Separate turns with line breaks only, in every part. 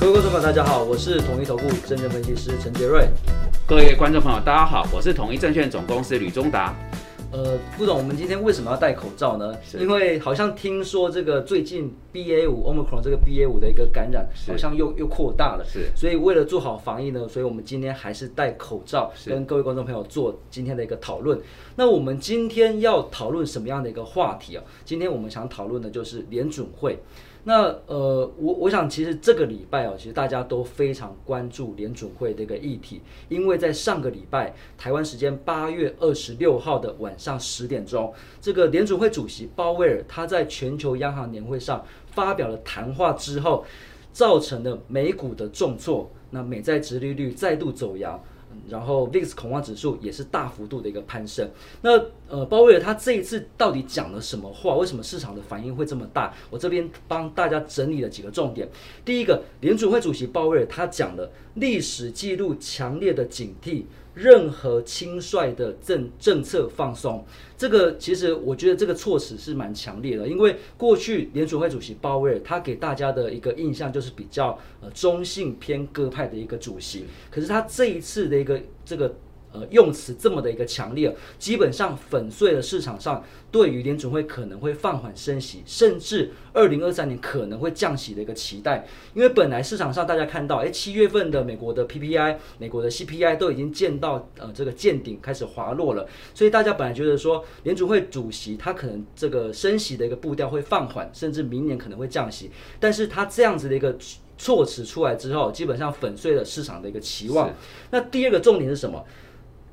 各位观众朋友，大家好，我是统一投顾证券分析师陈杰瑞。
各位观众朋友，大家好，我是统一证券总公司吕中达。
呃，副总，我们今天为什么要戴口罩呢？因为好像听说这个最近 BA 五 Omicron 这个 BA 五的一个感染好像又又扩大了，
是
所以为了做好防疫呢，所以我们今天还是戴口罩，跟各位观众朋友做今天的一个讨论。那我们今天要讨论什么样的一个话题啊？今天我们想讨论的就是联准会。那呃，我我想其实这个礼拜哦，其实大家都非常关注联准会的一个议题，因为在上个礼拜台湾时间八月二十六号的晚上十点钟，这个联准会主席鲍威尔他在全球央行年会上发表了谈话之后，造成了美股的重挫，那美债殖利率再度走扬。然后 VIX 恐慌指数也是大幅度的一个攀升。那呃，鲍威尔他这一次到底讲了什么话？为什么市场的反应会这么大？我这边帮大家整理了几个重点。第一个，联储会主席鲍威尔他讲了历史记录强烈的警惕，任何轻率的政政策放松。这个其实我觉得这个措辞是蛮强烈的，因为过去联储会主席鲍威尔他给大家的一个印象就是比较呃中性偏鸽派的一个主席，可是他这一次的一个这个。呃，用词这么的一个强烈，基本上粉碎了市场上对于联准会可能会放缓升息，甚至二零二三年可能会降息的一个期待。因为本来市场上大家看到，哎，七月份的美国的 PPI、美国的 CPI 都已经见到呃这个见顶开始滑落了，所以大家本来觉得说联储会主席他可能这个升息的一个步调会放缓，甚至明年可能会降息，但是他这样子的一个。措辞出来之后，基本上粉碎了市场的一个期望。那第二个重点是什么？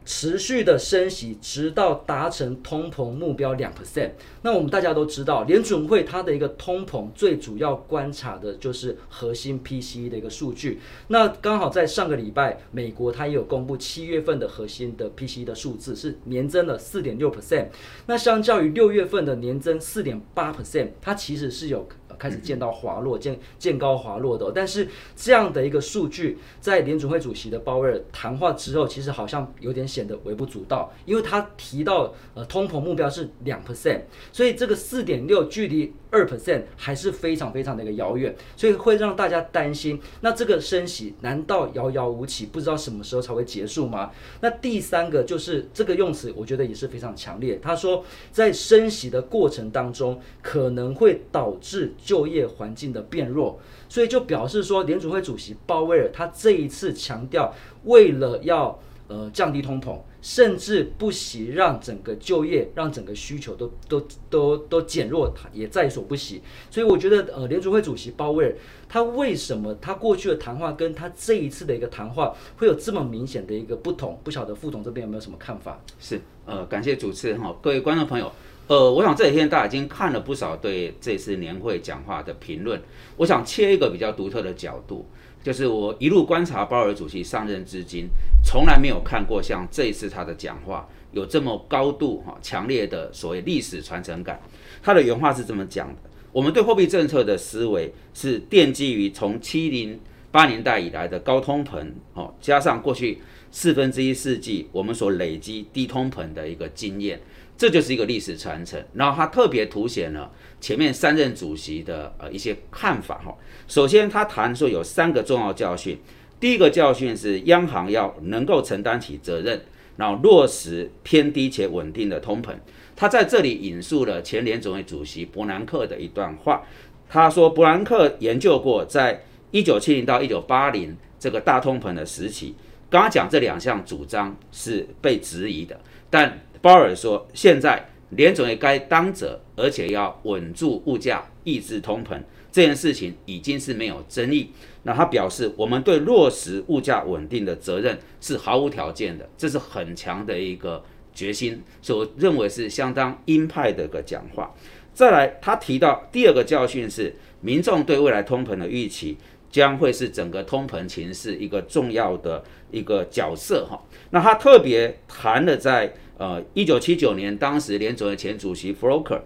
持续的升息，直到达成通膨目标两 percent。那我们大家都知道，联准会它的一个通膨最主要观察的就是核心 PCE 的一个数据。那刚好在上个礼拜，美国它也有公布七月份的核心的 PCE 的数字是年增了四点六 percent。那相较于六月份的年增四点八 percent，它其实是有。开始见到滑落，见见高滑落的、但是这样的一个数据，在联储会主席的鲍威尔谈话之后，其实好像有点显得微不足道，因为他提到呃通膨目标是两 percent，所以这个四点六距离二 percent 还是非常非常的一个遥远，所以会让大家担心，那这个升息难道遥遥无期，不知道什么时候才会结束吗？那第三个就是这个用词，我觉得也是非常强烈。他说，在升息的过程当中，可能会导致就业环境的变弱，所以就表示说，联储会主席鲍威尔他这一次强调，为了要呃降低通膨，甚至不惜让整个就业、让整个需求都都都都减弱，也在所不惜。所以我觉得呃联储会主席鲍威尔他为什么他过去的谈话跟他这一次的一个谈话会有这么明显的一个不同？不晓得副总这边有没有什么看法？
是，呃，感谢主持人哈，各位观众朋友，呃，我想这几天大家已经看了不少对这次年会讲话的评论，我想切一个比较独特的角度，就是我一路观察鲍尔主席上任至今，从来没有看过像这一次他的讲话有这么高度哈强烈的所谓历史传承感。他的原话是这么讲的：我们对货币政策的思维是奠基于从七零八年代以来的高通膨哦，加上过去四分之一世纪我们所累积低通膨的一个经验。这就是一个历史传承，然后他特别凸显了前面三任主席的呃一些看法哈。首先，他谈说有三个重要教训，第一个教训是央行要能够承担起责任，然后落实偏低且稳定的通膨。他在这里引述了前联总会主席伯南克的一段话，他说伯南克研究过，在一九七零到一九八零这个大通膨的时期，刚刚讲这两项主张是被质疑的，但鲍尔说，现在联总会该当责，而且要稳住物价，抑制通膨，这件事情已经是没有争议。那他表示，我们对落实物价稳定的责任是毫无条件的，这是很强的一个决心，所以我认为是相当鹰派的一个讲话。再来，他提到第二个教训是，民众对未来通膨的预期将会是整个通膨情势一个重要的一个角色哈。那他特别谈了在呃，一九七九年，当时联总会前主席 Froker，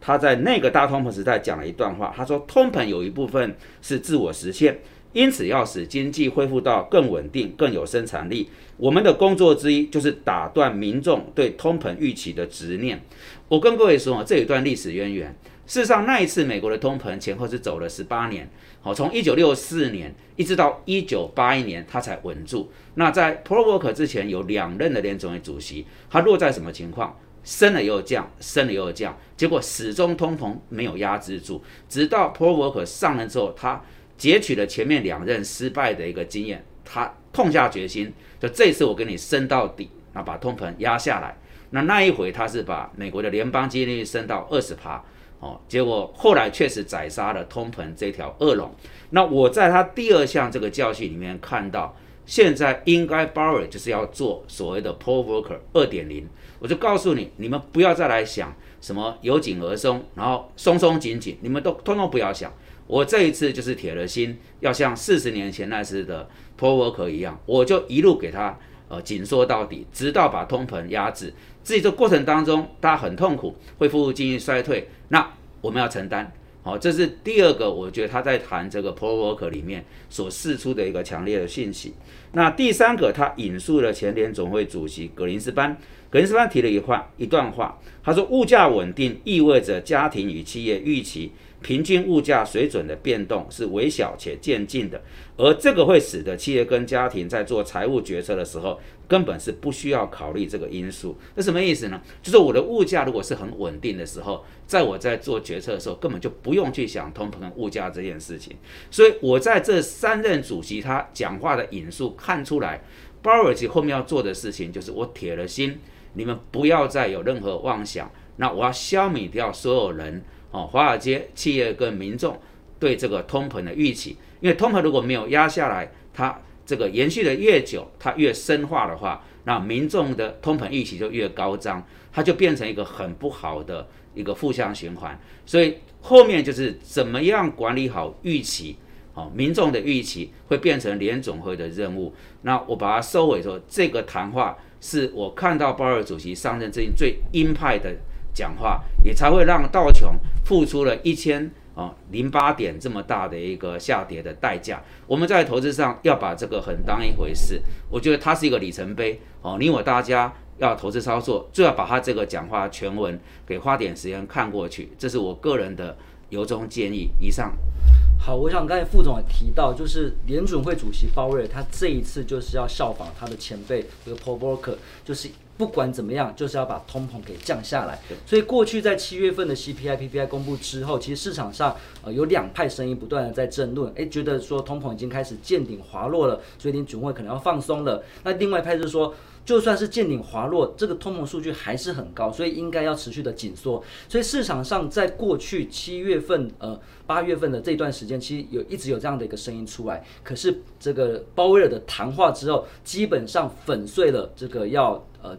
他在那个大通膨时代讲了一段话，他说，通膨有一部分是自我实现，因此要使经济恢复到更稳定、更有生产力，我们的工作之一就是打断民众对通膨预期的执念。我跟各位说，这一段历史渊源。事实上，那一次美国的通膨前后是走了十八年，好，从一九六四年一直到一九八一年，它才稳住。那在 p r o w o r k 之前有两任的联总会主席，他落在什么情况？升了又降，升了又降，结果始终通膨没有压制住。直到 p r o w o r k 上任之后，他截取了前面两任失败的一个经验，他痛下决心，就这次我给你升到底，那把通膨压下来。那那一回他是把美国的联邦基金利率升到二十趴。哦，结果后来确实宰杀了通膨这条恶龙。那我在他第二项这个教训里面看到，现在应该鲍尔就是要做所谓的 Paul Volcker 二点零。我就告诉你，你们不要再来想什么由紧而松，然后松松紧紧，你们都通通不要想。我这一次就是铁了心，要像四十年前那次的 Paul Volcker 一样，我就一路给他呃紧缩到底，直到把通膨压制。自己这过程当中，大家很痛苦，会付出经济衰退，那我们要承担。好，这是第二个，我觉得他在谈这个 p r o v o k e 里面所释出的一个强烈的信息。那第三个，他引述了前联总会主席格林斯潘，格林斯潘提了一话一段话，他说：物价稳定意味着家庭与企业预期。平均物价水准的变动是微小且渐进的，而这个会使得企业跟家庭在做财务决策的时候，根本是不需要考虑这个因素。那什么意思呢？就是我的物价如果是很稳定的时候，在我在做决策的时候，根本就不用去想通膨物价这件事情。所以我在这三任主席他讲话的引述看出来，鲍尔奇后面要做的事情就是我铁了心，你们不要再有任何妄想，那我要消灭掉所有人。哦，华尔街企业跟民众对这个通膨的预期，因为通膨如果没有压下来，它这个延续的越久，它越深化的话，那民众的通膨预期就越高涨，它就变成一个很不好的一个负向循环。所以后面就是怎么样管理好预期，哦，民众的预期会变成联总会的任务。那我把它收尾说，这个谈话是我看到鲍尔主席上任最近最鹰派的。讲话也才会让道琼付出了一千啊零八点这么大的一个下跌的代价。我们在投资上要把这个很当一回事，我觉得它是一个里程碑哦。你我大家要投资操作，就要把他这个讲话全文给花点时间看过去。这是我个人的由衷建议。以上。
好，我想刚才副总也提到，就是联准会主席鲍威尔，他这一次就是要效仿他的前辈这个 Paul Volcker，就是。不管怎么样，就是要把通膨给降下来。所以过去在七月份的 CPI、PPI 公布之后，其实市场上呃有两派声音不断的在争论，诶，觉得说通膨已经开始见顶滑落了，所以联准会可能要放松了。那另外一派是说，就算是见顶滑落，这个通膨数据还是很高，所以应该要持续的紧缩。所以市场上在过去七月份、呃八月份的这段时间，其实有一直有这样的一个声音出来。可是这个鲍威尔的谈话之后，基本上粉碎了这个要。呃，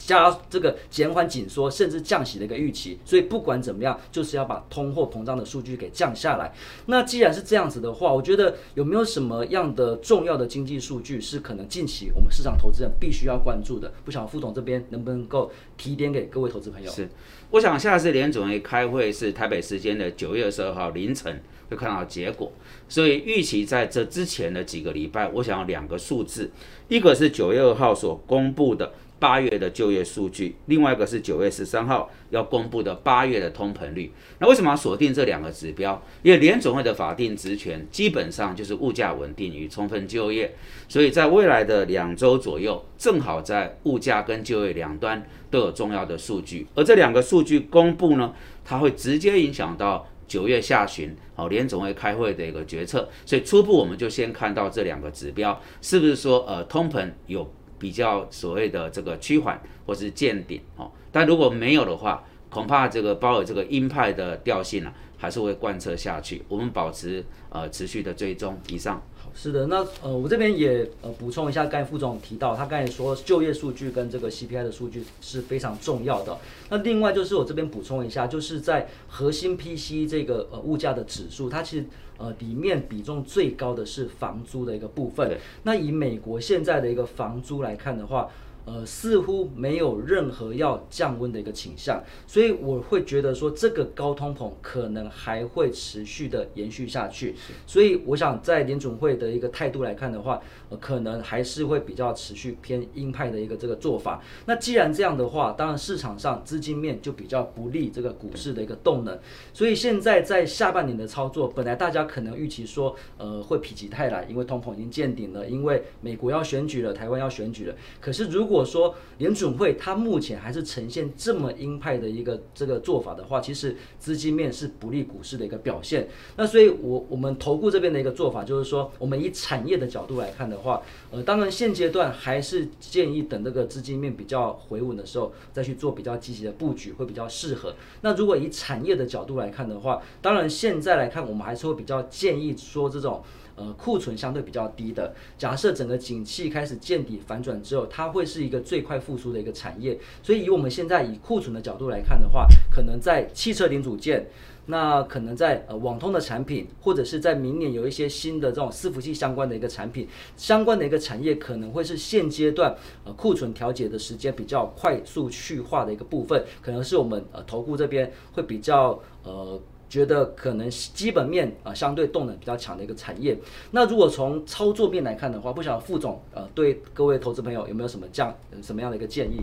加这个减缓紧缩，甚至降息的一个预期，所以不管怎么样，就是要把通货膨胀的数据给降下来。那既然是这样子的话，我觉得有没有什么样的重要的经济数据是可能近期我们市场投资人必须要关注的？不晓得副总这边能不能够提点给各位投资朋友？
是，我想下次联总会开会是台北时间的九月二十二号凌晨会看到结果，所以预期在这之前的几个礼拜，我想要两个数字。一个是九月二号所公布的八月的就业数据，另外一个是九月十三号要公布的八月的通膨率。那为什么要锁定这两个指标？因为联总会的法定职权基本上就是物价稳定与充分就业，所以在未来的两周左右，正好在物价跟就业两端都有重要的数据。而这两个数据公布呢，它会直接影响到。九月下旬，好，联总会开会的一个决策，所以初步我们就先看到这两个指标，是不是说呃通膨有比较所谓的这个趋缓或是见顶哦？但如果没有的话，恐怕这个包尔这个鹰派的调性呢，还是会贯彻下去。我们保持呃持续的追踪。以上。
是的，那呃，我这边也呃补充一下，刚才副总提到，他刚才说就业数据跟这个 CPI 的数据是非常重要的。那另外就是我这边补充一下，就是在核心 PC 这个呃物价的指数，它其实呃里面比重最高的是房租的一个部分。那以美国现在的一个房租来看的话，呃，似乎没有任何要降温的一个倾向，所以我会觉得说这个高通膨可能还会持续的延续下去。所以我想在联总会的一个态度来看的话，呃，可能还是会比较持续偏鹰派的一个这个做法。那既然这样的话，当然市场上资金面就比较不利这个股市的一个动能。所以现在在下半年的操作，本来大家可能预期说，呃，会否极泰来，因为通膨已经见顶了，因为美国要选举了，台湾要选举了。可是如果如如果说联准会它目前还是呈现这么鹰派的一个这个做法的话，其实资金面是不利股市的一个表现。那所以，我我们投顾这边的一个做法就是说，我们以产业的角度来看的话，呃，当然现阶段还是建议等这个资金面比较回稳的时候，再去做比较积极的布局会比较适合。那如果以产业的角度来看的话，当然现在来看，我们还是会比较建议说这种。呃，库存相对比较低的，假设整个景气开始见底反转之后，它会是一个最快复苏的一个产业。所以以我们现在以库存的角度来看的话，可能在汽车零组件，那可能在呃网通的产品，或者是在明年有一些新的这种伺服器相关的一个产品，相关的一个产业可能会是现阶段呃库存调节的时间比较快速去化的一个部分，可能是我们呃投顾这边会比较呃。觉得可能基本面啊相对动能比较强的一个产业。那如果从操作面来看的话，不晓得副总呃对各位投资朋友有没有什么这样什么样的一个建议？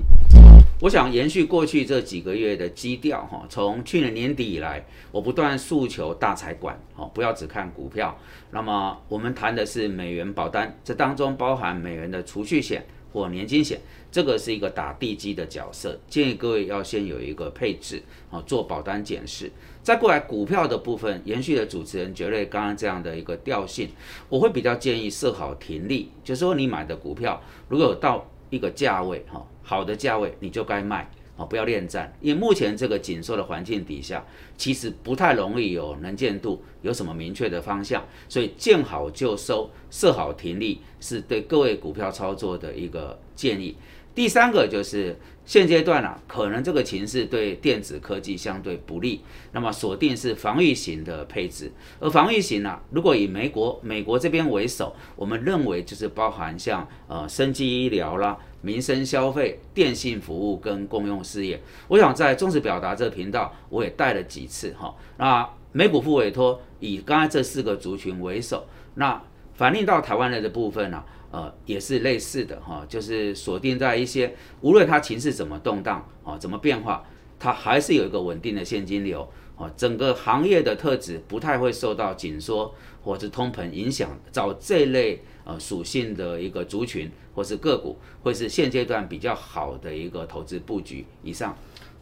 我想延续过去这几个月的基调哈，从去年年底以来，我不断诉求大财管哦，不要只看股票。那么我们谈的是美元保单，这当中包含美元的储蓄险或年金险，这个是一个打地基的角色，建议各位要先有一个配置啊，做保单检视。再过来股票的部分，延续了主持人绝对刚刚这样的一个调性，我会比较建议设好停利，就是说你买的股票如果有到一个价位哈，好的价位你就该卖啊，不要恋战，因为目前这个紧缩的环境底下，其实不太容易有能见度，有什么明确的方向，所以见好就收，设好停利是对各位股票操作的一个建议。第三个就是现阶段啊，可能这个情势对电子科技相对不利，那么锁定是防御型的配置。而防御型呢，如果以美国美国这边为首，我们认为就是包含像呃生机医疗啦、民生消费、电信服务跟公用事业。我想在中实表达这个频道，我也带了几次哈。那美股副委托以刚才这四个族群为首，那反映到台湾来的部分呢？呃，也是类似的哈，就是锁定在一些无论它情势怎么动荡啊，怎么变化，它还是有一个稳定的现金流啊，整个行业的特质不太会受到紧缩或者通膨影响，找这类呃属性的一个族群或是个股，会是现阶段比较好的一个投资布局。以上。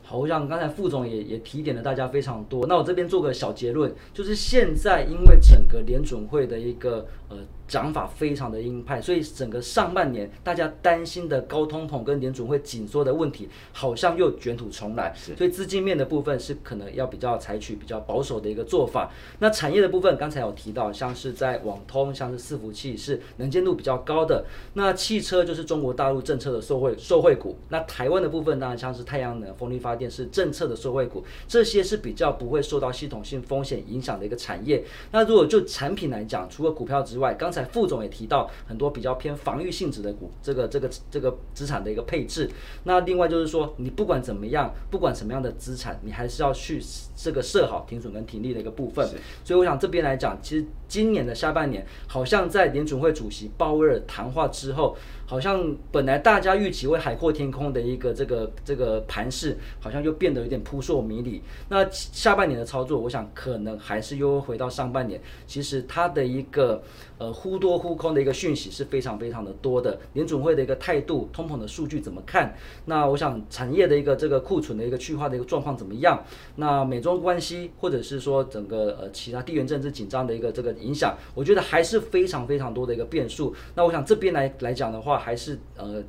好，像刚才副总也也提点了大家非常多，那我这边做个小结论，就是现在因为整个联准会的一个呃。讲法非常的鹰派，所以整个上半年大家担心的高通膨跟联准会紧缩的问题，好像又卷土重来。所以资金面的部分是可能要比较采取比较保守的一个做法。那产业的部分，刚才有提到，像是在网通，像是伺服器是能见度比较高的。那汽车就是中国大陆政策的受惠受惠股。那台湾的部分当然像是太阳能、风力发电是政策的受惠股，这些是比较不会受到系统性风险影响的一个产业。那如果就产品来讲，除了股票之外，刚才副总也提到很多比较偏防御性质的股，这个这个这个资产的一个配置。那另外就是说，你不管怎么样，不管什么样的资产，你还是要去这个设好停损跟停利的一个部分。所以我想这边来讲，其实今年的下半年，好像在联准会主席鲍威尔谈话之后。好像本来大家预期会海阔天空的一个这个这个盘势，好像又变得有点扑朔迷离。那下半年的操作，我想可能还是又回到上半年。其实它的一个呃忽多忽空的一个讯息是非常非常的多的。联准会的一个态度，通膨的数据怎么看？那我想产业的一个这个库存的一个去化的一个状况怎么样？那美中关系或者是说整个呃其他地缘政治紧张的一个这个影响，我觉得还是非常非常多的一个变数。那我想这边来来讲的话，还是呃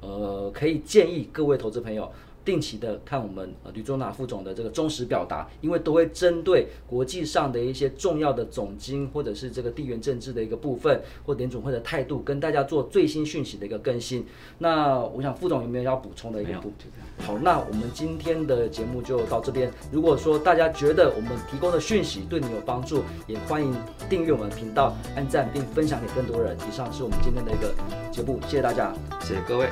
呃，可以建议各位投资朋友定期的看我们呃吕中纳副总的这个忠实表达，因为都会针对国际上的一些重要的总经或者是这个地缘政治的一个部分，或联总会的态度，跟大家做最新讯息的一个更新。那我想副总有没有要补充的一个部好，那我们今天的节目就到这边。如果说大家觉得我们提供的讯息对你有帮助，也欢迎订阅我们的频道，按赞并分享给更多人。以上是我们今天的一个节目，谢谢大家，
谢谢各位。